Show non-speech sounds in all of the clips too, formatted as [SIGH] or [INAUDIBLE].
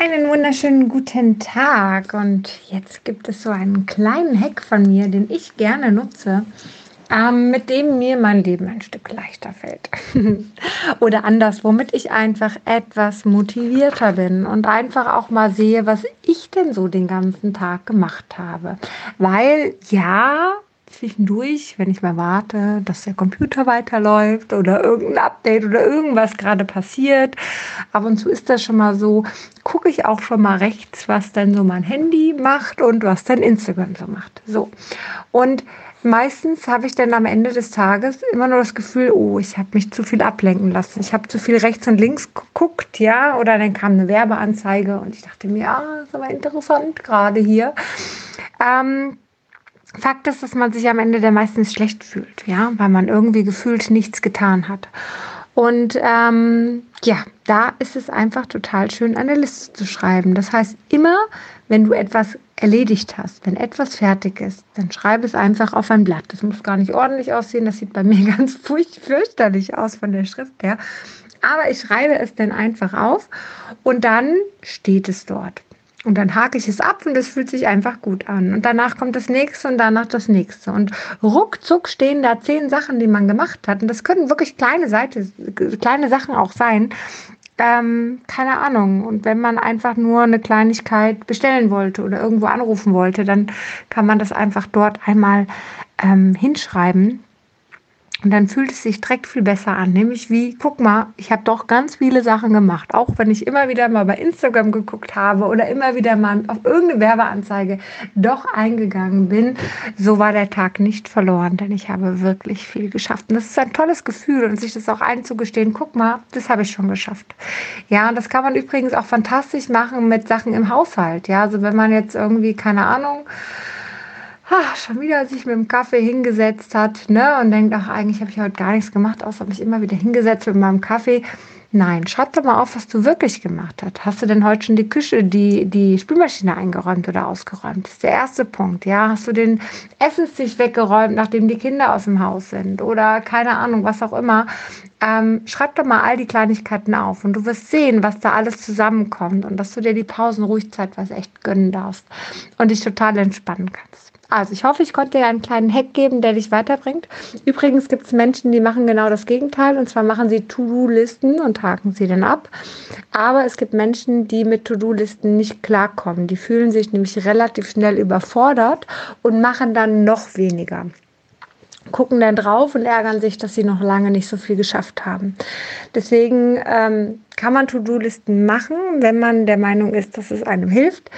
Einen wunderschönen guten Tag und jetzt gibt es so einen kleinen Hack von mir, den ich gerne nutze, ähm, mit dem mir mein Leben ein Stück leichter fällt. [LAUGHS] Oder anders, womit ich einfach etwas motivierter bin und einfach auch mal sehe, was ich denn so den ganzen Tag gemacht habe. Weil ja, zwischendurch, wenn ich mal warte, dass der Computer weiterläuft oder irgendein Update oder irgendwas gerade passiert. Ab und zu ist das schon mal so, gucke ich auch schon mal rechts, was denn so mein Handy macht und was dann Instagram so macht. So. Und meistens habe ich dann am Ende des Tages immer nur das Gefühl, oh, ich habe mich zu viel ablenken lassen. Ich habe zu viel rechts und links geguckt, ja, oder dann kam eine Werbeanzeige und ich dachte mir, das ist aber interessant gerade hier. Ähm, Fakt ist, dass man sich am Ende der meistens schlecht fühlt, ja, weil man irgendwie gefühlt nichts getan hat. Und ähm, ja, da ist es einfach total schön, eine Liste zu schreiben. Das heißt, immer, wenn du etwas erledigt hast, wenn etwas fertig ist, dann schreibe es einfach auf ein Blatt. Das muss gar nicht ordentlich aussehen. Das sieht bei mir [LAUGHS] ganz fürchterlich aus von der Schrift her. Aber ich schreibe es dann einfach auf und dann steht es dort. Und dann hake ich es ab und es fühlt sich einfach gut an. Und danach kommt das nächste und danach das nächste. Und ruckzuck stehen da zehn Sachen, die man gemacht hat. Und das können wirklich kleine Seite, kleine Sachen auch sein. Ähm, keine Ahnung. Und wenn man einfach nur eine Kleinigkeit bestellen wollte oder irgendwo anrufen wollte, dann kann man das einfach dort einmal ähm, hinschreiben. Und dann fühlt es sich direkt viel besser an. Nämlich wie, guck mal, ich habe doch ganz viele Sachen gemacht. Auch wenn ich immer wieder mal bei Instagram geguckt habe oder immer wieder mal auf irgendeine Werbeanzeige doch eingegangen bin, so war der Tag nicht verloren, denn ich habe wirklich viel geschafft. Und das ist ein tolles Gefühl und sich das auch einzugestehen, guck mal, das habe ich schon geschafft. Ja, und das kann man übrigens auch fantastisch machen mit Sachen im Haushalt. Ja, also wenn man jetzt irgendwie, keine Ahnung, ach, schon wieder sich mit dem Kaffee hingesetzt hat ne, und denkt, ach, eigentlich habe ich heute gar nichts gemacht, außer mich immer wieder hingesetzt mit meinem Kaffee. Nein, schreib doch mal auf, was du wirklich gemacht hast. Hast du denn heute schon die Küche, die, die Spülmaschine eingeräumt oder ausgeräumt? Das ist der erste Punkt. Ja, hast du den Essenstisch weggeräumt, nachdem die Kinder aus dem Haus sind? Oder keine Ahnung, was auch immer. Ähm, schreib doch mal all die Kleinigkeiten auf und du wirst sehen, was da alles zusammenkommt und dass du dir die Pausen ruhig zeitweise echt gönnen darfst und dich total entspannen kannst. Also ich hoffe, ich konnte dir einen kleinen Hack geben, der dich weiterbringt. Übrigens gibt es Menschen, die machen genau das Gegenteil. Und zwar machen sie To-Do-Listen und haken sie dann ab. Aber es gibt Menschen, die mit To-Do-Listen nicht klarkommen. Die fühlen sich nämlich relativ schnell überfordert und machen dann noch weniger gucken dann drauf und ärgern sich, dass sie noch lange nicht so viel geschafft haben. Deswegen ähm, kann man To-Do-Listen machen, wenn man der Meinung ist, dass es einem hilft.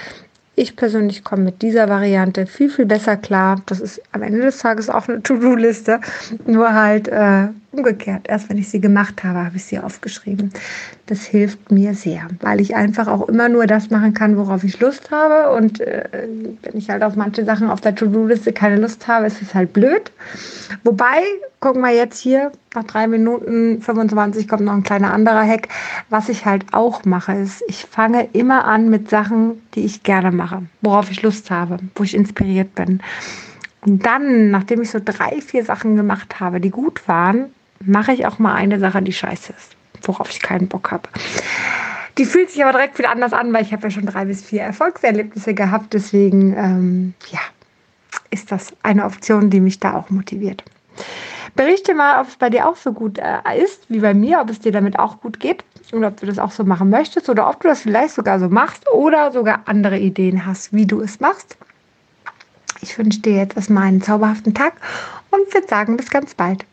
Ich persönlich komme mit dieser Variante viel, viel besser klar. Das ist am Ende des Tages auch eine To-Do-Liste, nur halt äh, umgekehrt. Erst wenn ich sie gemacht habe, habe ich sie aufgeschrieben. Das hilft mir sehr, weil ich einfach auch immer nur das machen kann, worauf ich Lust habe. Und äh, wenn ich halt auf manche Sachen auf der To-Do-Liste keine Lust habe, ist es halt blöd. Wobei, gucken wir jetzt hier, nach drei Minuten 25 kommt noch ein kleiner anderer Hack. Was ich halt auch mache, ist, ich fange immer an mit Sachen, die ich gerne mache, worauf ich Lust habe, wo ich inspiriert bin. Und dann, nachdem ich so drei, vier Sachen gemacht habe, die gut waren, mache ich auch mal eine Sache, die scheiße ist, worauf ich keinen Bock habe. Die fühlt sich aber direkt wieder anders an, weil ich habe ja schon drei bis vier Erfolgserlebnisse gehabt. Deswegen, ähm, ja, ist das eine Option, die mich da auch motiviert. Berichte mal, ob es bei dir auch so gut äh, ist wie bei mir, ob es dir damit auch gut geht und ob du das auch so machen möchtest oder ob du das vielleicht sogar so machst oder sogar andere Ideen hast, wie du es machst. Ich wünsche dir jetzt erstmal einen zauberhaften Tag und würde sagen, bis ganz bald.